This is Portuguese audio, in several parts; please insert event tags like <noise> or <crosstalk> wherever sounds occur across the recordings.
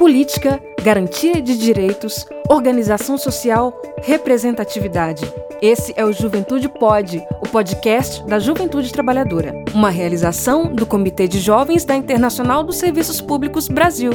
política, garantia de direitos, organização social, representatividade. Esse é o Juventude Pode, o podcast da Juventude Trabalhadora, uma realização do Comitê de Jovens da Internacional dos Serviços Públicos Brasil.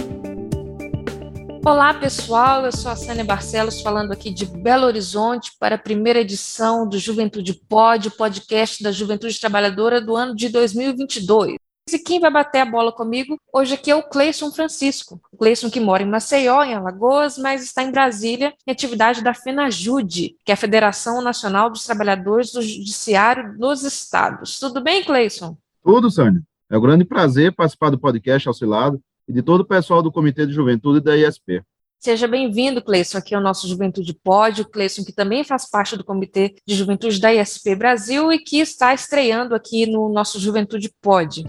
Olá, pessoal. Eu sou a Sânia Barcelos, falando aqui de Belo Horizonte para a primeira edição do Juventude Pode, podcast da Juventude Trabalhadora do ano de 2022. E quem vai bater a bola comigo hoje aqui é o Cleison Francisco. O Cleison que mora em Maceió, em Alagoas, mas está em Brasília em atividade da FENAJUDE, que é a Federação Nacional dos Trabalhadores do Judiciário dos Estados. Tudo bem, Cleison? Tudo, Sânia. É um grande prazer participar do podcast Auxilado e de todo o pessoal do Comitê de Juventude da ISP. Seja bem-vindo, Cleison, aqui ao nosso Juventude Pode, o Cleison que também faz parte do Comitê de Juventude da ISP Brasil e que está estreando aqui no nosso Juventude Pode.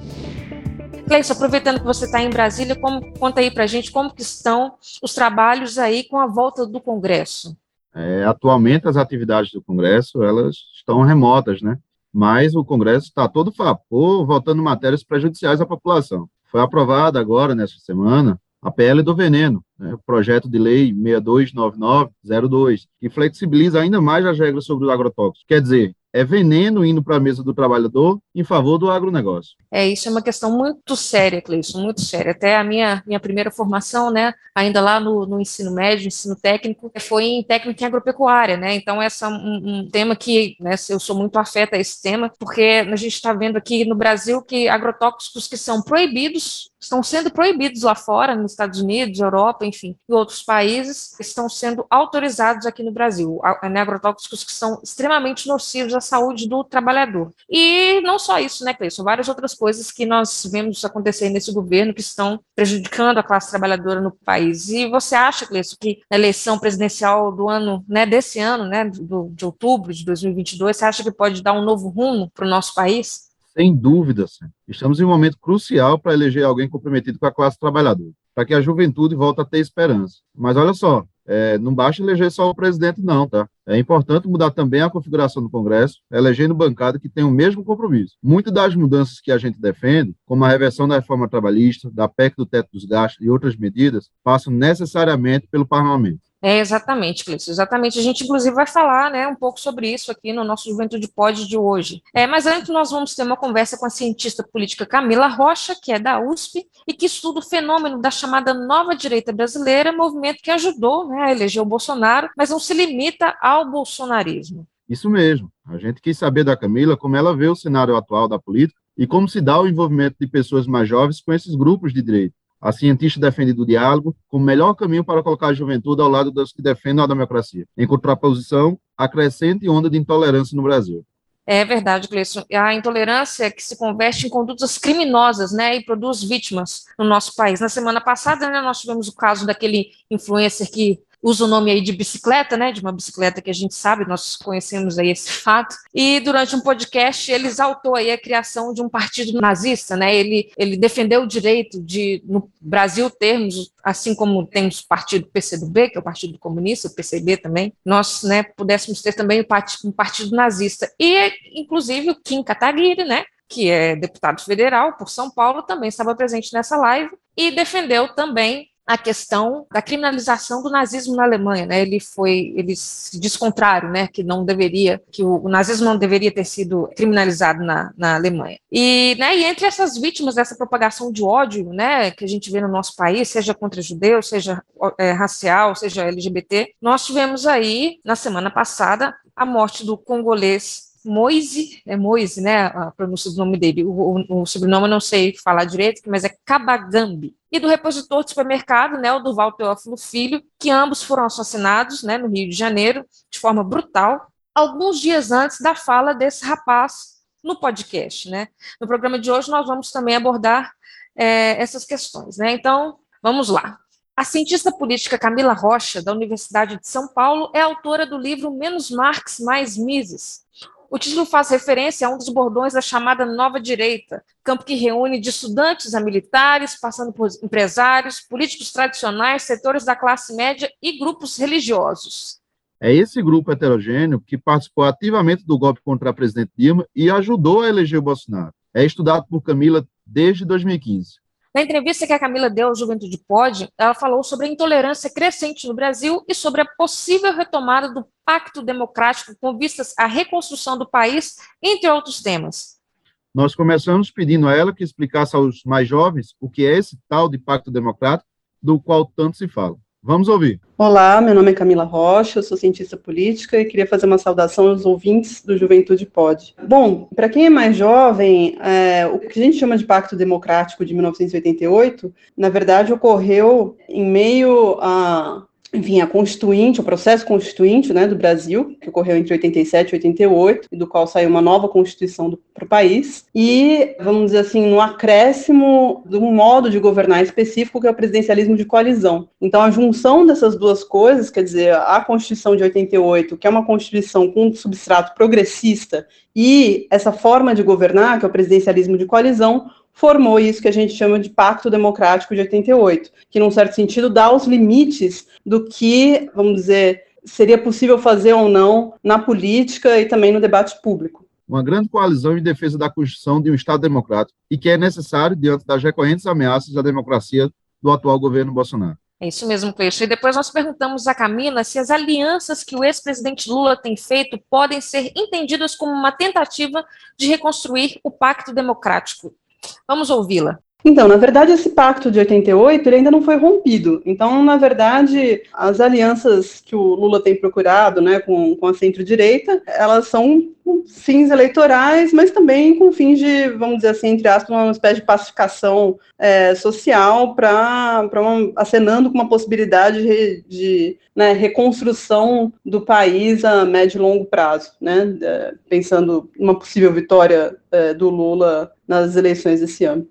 Cleison, aproveitando que você está em Brasília, como, conta aí para a gente como que estão os trabalhos aí com a volta do Congresso. É, atualmente, as atividades do Congresso, elas estão remotas, né? Mas o Congresso está todo vapor, votando matérias prejudiciais à população. Foi aprovada agora, nessa semana, a PL do veneno, né, o projeto de lei 629902, que flexibiliza ainda mais as regras sobre o agrotóxico. Quer dizer, é veneno indo para a mesa do trabalhador em favor do agronegócio. É, isso é uma questão muito séria, Cleison, muito séria. Até a minha, minha primeira formação, né, ainda lá no, no ensino médio, ensino técnico, foi em técnica em agropecuária, né, então esse é um, um tema que, né, eu sou muito afeta a esse tema, porque a gente está vendo aqui no Brasil que agrotóxicos que são proibidos estão sendo proibidos lá fora, nos Estados Unidos, Europa, enfim, e outros países, estão sendo autorizados aqui no Brasil, né, agrotóxicos que são extremamente nocivos à saúde do trabalhador. E não só isso, né, Cleison, várias outras coisas que nós vemos acontecer nesse governo que estão prejudicando a classe trabalhadora no país. E você acha, Cleison, que na eleição presidencial do ano, né, desse ano, né, do, de outubro de 2022, você acha que pode dar um novo rumo para o nosso país? Sem dúvida, sim. estamos em um momento crucial para eleger alguém comprometido com a classe trabalhadora, para que a juventude volte a ter esperança. Mas olha só, é, não basta eleger só o presidente, não, tá? É importante mudar também a configuração do Congresso, elegendo bancada que tenha o mesmo compromisso. Muitas das mudanças que a gente defende, como a reversão da reforma trabalhista, da PEC do teto dos gastos e outras medidas, passam necessariamente pelo parlamento. É, exatamente, Cleiton, exatamente. A gente, inclusive, vai falar né, um pouco sobre isso aqui no nosso Juventude Pod de hoje. É, mas antes, nós vamos ter uma conversa com a cientista política Camila Rocha, que é da USP, e que estuda o fenômeno da chamada nova direita brasileira, movimento que ajudou né, a eleger o Bolsonaro, mas não se limita ao bolsonarismo. Isso mesmo. A gente quis saber da Camila como ela vê o cenário atual da política e como se dá o envolvimento de pessoas mais jovens com esses grupos de direita. A cientista defende do diálogo como melhor caminho para colocar a juventude ao lado dos que defendem a democracia, em contraposição à crescente onda de intolerância no Brasil. É verdade, Gleison. A intolerância é que se converte em condutas criminosas, né, e produz vítimas no nosso país. Na semana passada, né, nós tivemos o caso daquele influencer que usa o nome aí de bicicleta, né, de uma bicicleta que a gente sabe, nós conhecemos aí esse fato, e durante um podcast ele exaltou aí a criação de um partido nazista, né, ele, ele defendeu o direito de, no Brasil, termos, assim como temos o partido PCdoB, que é o Partido Comunista, o PCB também, nós, né, pudéssemos ter também um partido nazista, e inclusive o Kim Kataguiri, né, que é deputado federal por São Paulo, também estava presente nessa live e defendeu também a questão da criminalização do nazismo na Alemanha, né? Ele foi, ele se diz contrário, né? Que não deveria, que o, o nazismo não deveria ter sido criminalizado na, na Alemanha. E, né? E entre essas vítimas dessa propagação de ódio, né? Que a gente vê no nosso país, seja contra judeus, seja é, racial, seja LGBT, nós tivemos aí na semana passada a morte do congolês Moise, é Moise, né, a pronúncia do nome dele, o, o, o, sobrenome eu não sei falar direito, mas é Kabagambi, e do repositor de supermercado, né, o Duval Teófilo Filho, que ambos foram assassinados, né, no Rio de Janeiro, de forma brutal, alguns dias antes da fala desse rapaz no podcast, né. No programa de hoje nós vamos também abordar é, essas questões, né, então vamos lá. A cientista política Camila Rocha, da Universidade de São Paulo, é autora do livro Menos Marx, Mais Mises, o título faz referência a um dos bordões da chamada Nova Direita, campo que reúne de estudantes a militares, passando por empresários, políticos tradicionais, setores da classe média e grupos religiosos. É esse grupo heterogêneo que participou ativamente do golpe contra a presidente Dilma e ajudou a eleger o Bolsonaro. É estudado por Camila desde 2015. Na entrevista que a Camila deu ao Juventude Pode, ela falou sobre a intolerância crescente no Brasil e sobre a possível retomada do pacto democrático com vistas à reconstrução do país, entre outros temas. Nós começamos pedindo a ela que explicasse aos mais jovens o que é esse tal de pacto democrático do qual tanto se fala. Vamos ouvir. Olá, meu nome é Camila Rocha, eu sou cientista política e queria fazer uma saudação aos ouvintes do Juventude Pod. Bom, para quem é mais jovem, é, o que a gente chama de Pacto Democrático de 1988, na verdade, ocorreu em meio a enfim, a constituinte, o processo constituinte né, do Brasil, que ocorreu entre 87 e 88, e do qual saiu uma nova constituição para o país, e, vamos dizer assim, no acréscimo um modo de governar específico, que é o presidencialismo de coalizão. Então, a junção dessas duas coisas, quer dizer, a Constituição de 88, que é uma Constituição com um substrato progressista, e essa forma de governar, que é o presidencialismo de coalizão, formou isso que a gente chama de Pacto Democrático de 88, que, num certo sentido, dá os limites do que, vamos dizer, seria possível fazer ou não na política e também no debate público. Uma grande coalizão em defesa da construção de um Estado democrático e que é necessário diante das recorrentes ameaças à democracia do atual governo Bolsonaro. É isso mesmo, Cleiton. E depois nós perguntamos a Camila se as alianças que o ex-presidente Lula tem feito podem ser entendidas como uma tentativa de reconstruir o pacto democrático. Vamos ouvi-la. Então, na verdade, esse pacto de 88 ele ainda não foi rompido. Então, na verdade, as alianças que o Lula tem procurado né, com, com a centro-direita, elas são com fins eleitorais, mas também com fins de, vamos dizer assim, entre aspas, uma espécie de pacificação é, social para acenando com uma possibilidade de, de né, reconstrução do país a médio e longo prazo, né, é, pensando numa possível vitória é, do Lula nas eleições desse ano.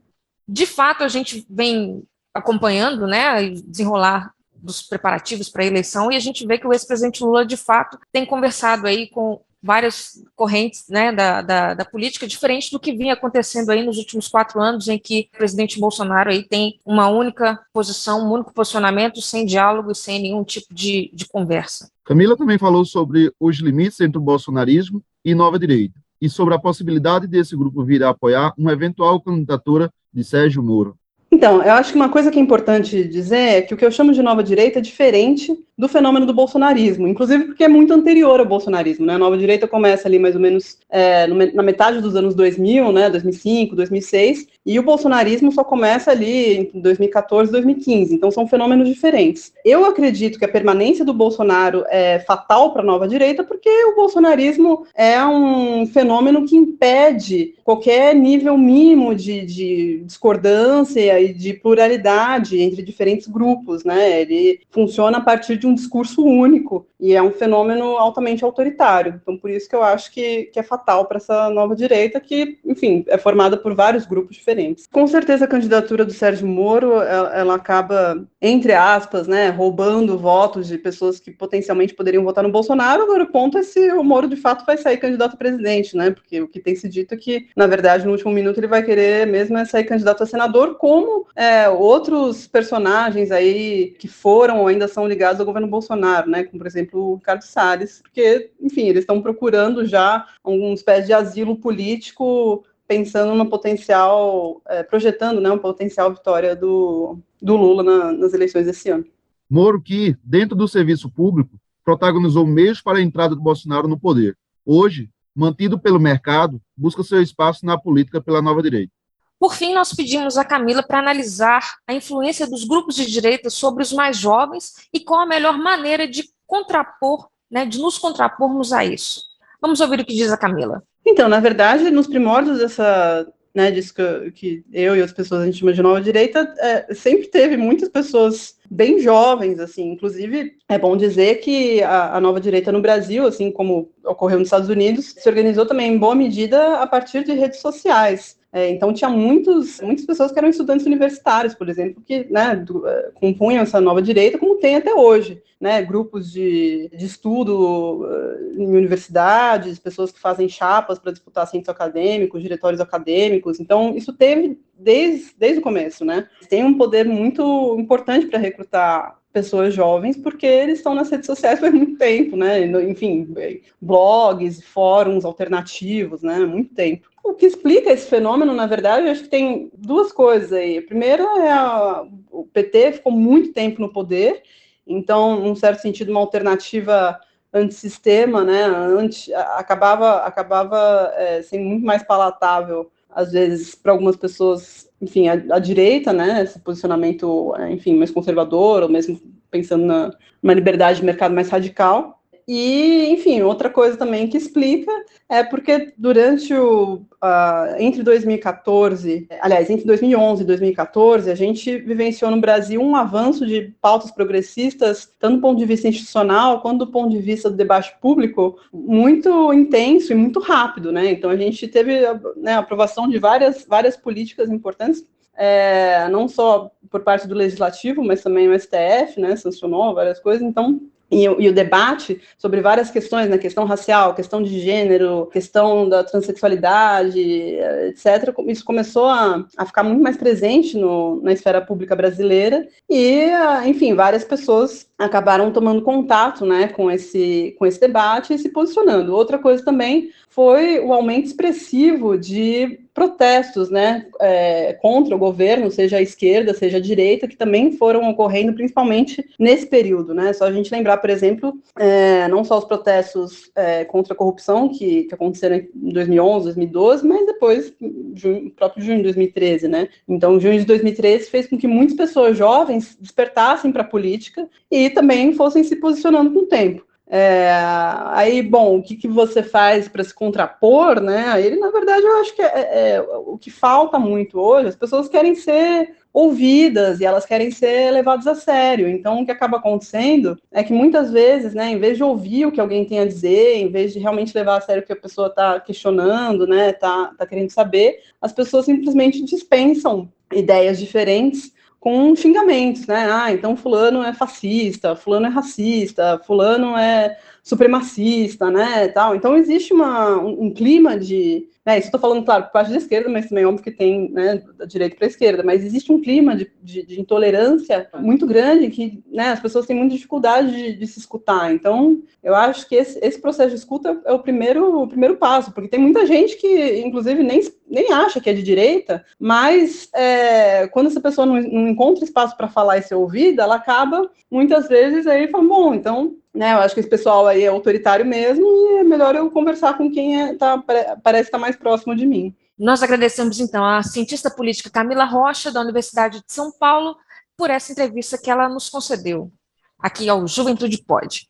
De fato, a gente vem acompanhando, né, desenrolar dos preparativos para a eleição e a gente vê que o ex-presidente Lula, de fato, tem conversado aí com várias correntes né, da, da, da, política, diferente do que vinha acontecendo aí nos últimos quatro anos, em que o presidente Bolsonaro aí tem uma única posição, um único posicionamento, sem diálogo e sem nenhum tipo de, de conversa. Camila também falou sobre os limites entre o bolsonarismo e nova direita e sobre a possibilidade desse grupo vir a apoiar uma eventual candidatura de Sérgio Moro. Então, eu acho que uma coisa que é importante dizer é que o que eu chamo de nova direita é diferente do fenômeno do bolsonarismo, inclusive porque é muito anterior ao bolsonarismo, né? A nova direita começa ali mais ou menos é, na metade dos anos 2000, né? 2005, 2006, e o bolsonarismo só começa ali em 2014, 2015. Então são fenômenos diferentes. Eu acredito que a permanência do Bolsonaro é fatal para a nova direita porque o bolsonarismo é um fenômeno que impede qualquer nível mínimo de, de discordância e de pluralidade entre diferentes grupos, né? Ele funciona a partir de um discurso único e é um fenômeno altamente autoritário. Então, por isso que eu acho que, que é fatal para essa nova direita, que, enfim, é formada por vários grupos diferentes. Com certeza, a candidatura do Sérgio Moro, ela, ela acaba, entre aspas, né, roubando votos de pessoas que potencialmente poderiam votar no Bolsonaro. Agora, o ponto é se o Moro, de fato, vai sair candidato a presidente, né? Porque o que tem se dito é que, na verdade, no último minuto ele vai querer mesmo é sair candidato a senador, como é, outros personagens aí que foram ou ainda são ligados ao governo Bolsonaro, né? Como, por exemplo, o Carlos Salles, porque, enfim, eles estão procurando já alguma espécie de asilo político pensando numa potencial, é, projetando né, uma potencial vitória do, do Lula na, nas eleições desse ano. Moro, que, dentro do serviço público, protagonizou meios para a entrada do Bolsonaro no poder. Hoje, mantido pelo mercado, busca seu espaço na política pela nova direita. Por fim, nós pedimos a Camila para analisar a influência dos grupos de direita sobre os mais jovens e qual a melhor maneira de contrapor, né, de nos contrapormos a isso. Vamos ouvir o que diz a Camila. Então, na verdade, nos primórdios dessa, né, disso que, que eu e as pessoas a gente chama de nova direita, é, sempre teve muitas pessoas bem jovens, assim, inclusive é bom dizer que a, a, nova direita no Brasil, assim como ocorreu nos Estados Unidos, se organizou também em boa medida a partir de redes sociais. É, então, tinha muitos, muitas pessoas que eram estudantes universitários, por exemplo, que né, do, uh, compunham essa nova direita, como tem até hoje. Né, grupos de, de estudo uh, em universidades, pessoas que fazem chapas para disputar centros acadêmicos, diretórios acadêmicos. Então, isso teve desde, desde o começo. Né? Tem um poder muito importante para recrutar pessoas jovens, porque eles estão nas redes sociais <laughs> por muito tempo, né? Enfim, blogs, fóruns alternativos, né? Muito tempo. O que explica esse fenômeno, na verdade, acho que tem duas coisas aí. A primeira é a, o PT ficou muito tempo no poder, então, num certo sentido, uma alternativa antissistema, né? Anti, acabava acabava é, sendo muito mais palatável, às vezes, para algumas pessoas enfim, a, a, direita, né, esse posicionamento, é, enfim, mais conservador, ou mesmo pensando na uma liberdade de mercado mais radical. E, enfim, outra coisa também que explica é porque durante o. Uh, entre 2014, aliás, entre 2011 e 2014, a gente vivenciou no Brasil um avanço de pautas progressistas, tanto do ponto de vista institucional quanto do ponto de vista do debate público, muito intenso e muito rápido, né? Então, a gente teve né, aprovação de várias, várias políticas importantes é, não só por parte do legislativo, mas também o STF, né, sancionou várias coisas. Então, e, e, o debate sobre várias questões, né, questão racial, questão de gênero, questão da transexualidade, etc., isso começou a, a ficar muito mais presente no, na esfera pública brasileira e, enfim, várias pessoas acabaram tomando contato, né, com esse, com esse debate e se posicionando. Outra coisa também foi o aumento expressivo de protestos, né, é, contra o governo, seja a esquerda, seja a direita, que também foram ocorrendo principalmente nesse período, né, só a gente lembrar, por exemplo, é, não só os protestos é, contra a corrupção, que, que, aconteceram em 2011, 2012, mas depois, junho, próprio junho de 2013, né, então junho de 2013 fez com que muitas pessoas jovens despertassem para a política e também fossem se posicionando com o tempo. É, aí, bom, o que, que você faz para se contrapor, né? Ele, na verdade, eu acho que é, é, é, o que falta muito hoje, as pessoas querem ser ouvidas e elas querem ser levadas a sério. Então, o que acaba acontecendo é que muitas vezes, né, em vez de ouvir o que alguém tem a dizer, em vez de realmente levar a sério o que a pessoa está questionando, né, está tá querendo saber, as pessoas simplesmente dispensam ideias diferentes com xingamentos, né? Ah, então fulano é fascista, fulano é racista, fulano é supremacista, né, tal. Então existe uma, um, um clima de, né, isso estou falando, claro, por parte da esquerda, mas também é óbvio que tem, né, da direita para a esquerda, mas existe um clima de, de, de, intolerância muito grande que, né, as pessoas têm muita dificuldade de, de se escutar. Então, eu acho que esse, esse, processo de escuta é o primeiro, o primeiro passo, porque tem muita gente que, inclusive, nem, nem acha que é de direita, mas é, quando essa pessoa não, não encontra espaço para falar e ser ouvida, ela acaba, muitas vezes, aí falando, bom, então né, eu acho que esse pessoal aí é autoritário mesmo e é melhor eu conversar com quem é, tá, parece estar tá mais próximo de mim. Nós agradecemos, então, a cientista política Camila Rocha, da Universidade de São Paulo, por essa entrevista que ela nos concedeu aqui ao Juventude Pode.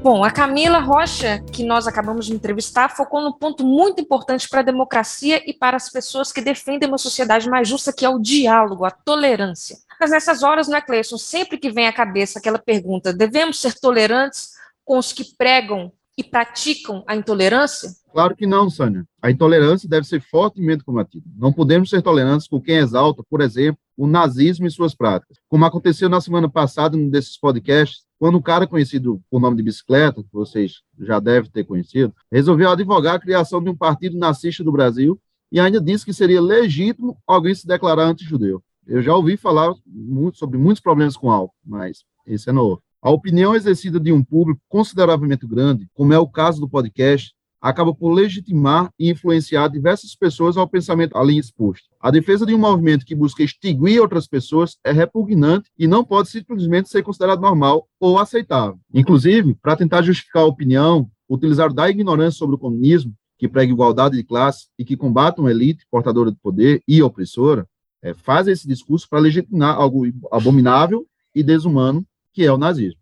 Bom, a Camila Rocha, que nós acabamos de entrevistar, focou num ponto muito importante para a democracia e para as pessoas que defendem uma sociedade mais justa, que é o diálogo, a tolerância. Mas nessas horas, né, Cleison, sempre que vem à cabeça aquela pergunta, devemos ser tolerantes com os que pregam e praticam a intolerância? Claro que não, Sânia. A intolerância deve ser fortemente combatida. Não podemos ser tolerantes com quem exalta, por exemplo, o nazismo e suas práticas. Como aconteceu na semana passada, num desses podcasts, quando um cara conhecido por nome de bicicleta, que vocês já devem ter conhecido, resolveu advogar a criação de um partido nazista do Brasil e ainda disse que seria legítimo alguém se declarar anti-judeu. Eu já ouvi falar muito, sobre muitos problemas com álcool, mas esse é novo. A opinião exercida de um público consideravelmente grande, como é o caso do podcast, acaba por legitimar e influenciar diversas pessoas ao pensamento ali exposto. A defesa de um movimento que busca extinguir outras pessoas é repugnante e não pode simplesmente ser considerado normal ou aceitável. Inclusive, para tentar justificar a opinião, utilizar da ignorância sobre o comunismo, que prega igualdade de classe e que combate uma elite portadora de poder e opressora, é, faz esse discurso para legitimar algo abominável e desumano que é o nazismo.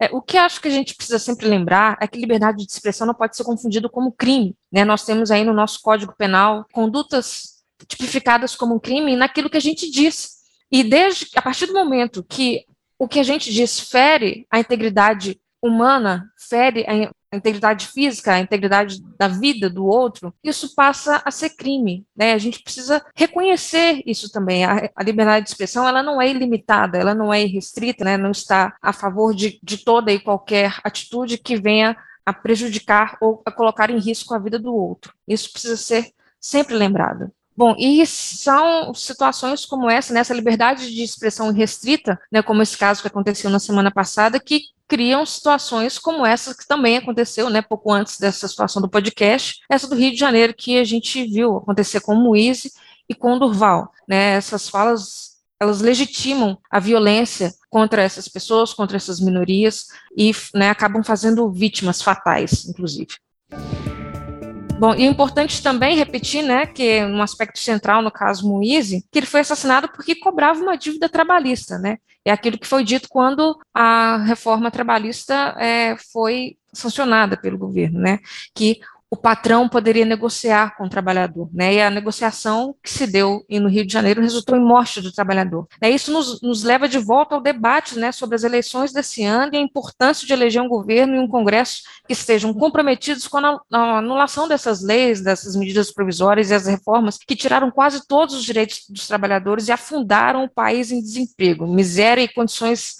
É, o que acho que a gente precisa sempre lembrar é que liberdade de expressão não pode ser confundido como crime. Né? Nós temos aí no nosso Código Penal condutas tipificadas como um crime naquilo que a gente diz. E desde a partir do momento que o que a gente diz fere a integridade humana, fere a integridade física, a integridade da vida do outro, isso passa a ser crime. Né? A gente precisa reconhecer isso também. A, a liberdade de expressão ela não é ilimitada, ela não é irrestrita, né? não está a favor de, de toda e qualquer atitude que venha a prejudicar ou a colocar em risco a vida do outro. Isso precisa ser sempre lembrado. Bom, e são situações como essa, nessa né, liberdade de expressão restrita, né, como esse caso que aconteceu na semana passada, que criam situações como essa que também aconteceu, né, pouco antes dessa situação do podcast, essa do Rio de Janeiro que a gente viu acontecer com o Moise e com o Durval, né, essas falas elas legitimam a violência contra essas pessoas, contra essas minorias e né, acabam fazendo vítimas fatais, inclusive. Bom, e importante também repetir, né, que um aspecto central no caso Moise, que ele foi assassinado porque cobrava uma dívida trabalhista, né? É aquilo que foi dito quando a reforma trabalhista é, foi sancionada pelo governo, né? Que o patrão poderia negociar com o trabalhador, né? E a negociação que se deu no Rio de Janeiro resultou em morte do trabalhador. Né? Isso nos, nos leva de volta ao debate, né, sobre as eleições desse ano e a importância de eleger um governo e um Congresso que estejam comprometidos com a, a anulação dessas leis, dessas medidas provisórias e as reformas que tiraram quase todos os direitos dos trabalhadores e afundaram o país em desemprego, miséria e condições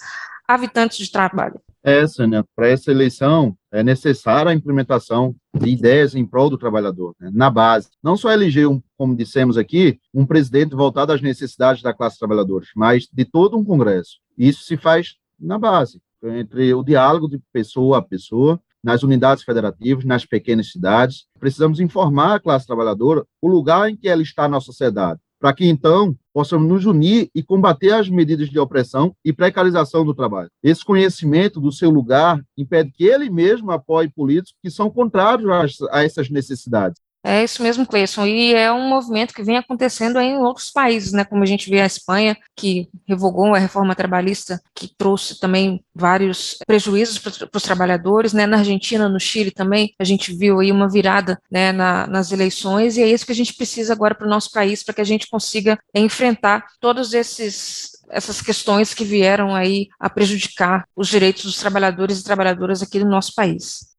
habitantes de trabalho essa, né, para essa eleição, é necessária a implementação de ideias em prol do trabalhador, né, na base. Não só eleger, um, como dissemos aqui, um presidente voltado às necessidades da classe trabalhadora, mas de todo um Congresso. Isso se faz na base, entre o diálogo de pessoa a pessoa, nas unidades federativas, nas pequenas cidades. Precisamos informar a classe trabalhadora o lugar em que ela está na sociedade, para que então possamos nos unir e combater as medidas de opressão e precarização do trabalho. Esse conhecimento do seu lugar impede que ele mesmo apoie políticos que são contrários a essas necessidades. É isso mesmo, Cleison, e é um movimento que vem acontecendo em outros países, né, como a gente vê a Espanha, que revogou a reforma trabalhista, que trouxe também vários prejuízos para os trabalhadores, né, na Argentina, no Chile também, a gente viu aí uma virada, né, na, nas eleições, e é isso que a gente precisa agora para o nosso país, para que a gente consiga enfrentar todos esses essas questões que vieram aí a prejudicar os direitos dos trabalhadores e trabalhadoras aqui no nosso país.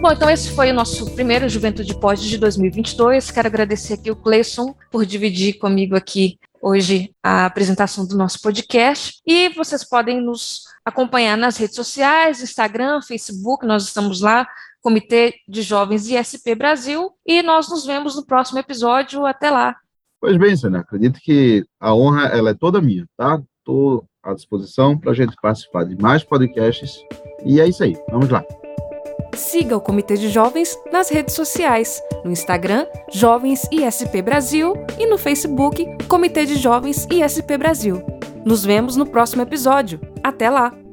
Bom, então esse foi o nosso primeiro Juventude Pod de 2022. Quero agradecer aqui o Cleison por dividir comigo aqui hoje a apresentação do nosso podcast. E vocês podem nos acompanhar nas redes sociais, Instagram, Facebook, nós estamos lá, Comitê de Jovens ISP Brasil, e nós nos vemos no próximo episódio. Até lá. Pois bem, Sônia, acredito que a honra ela é toda minha, tá? Estou à disposição para a gente participar de mais podcasts. E é isso aí, vamos lá. Siga o Comitê de Jovens nas redes sociais, no Instagram Jovens ISP Brasil e no Facebook Comitê de Jovens ISP Brasil. Nos vemos no próximo episódio. Até lá!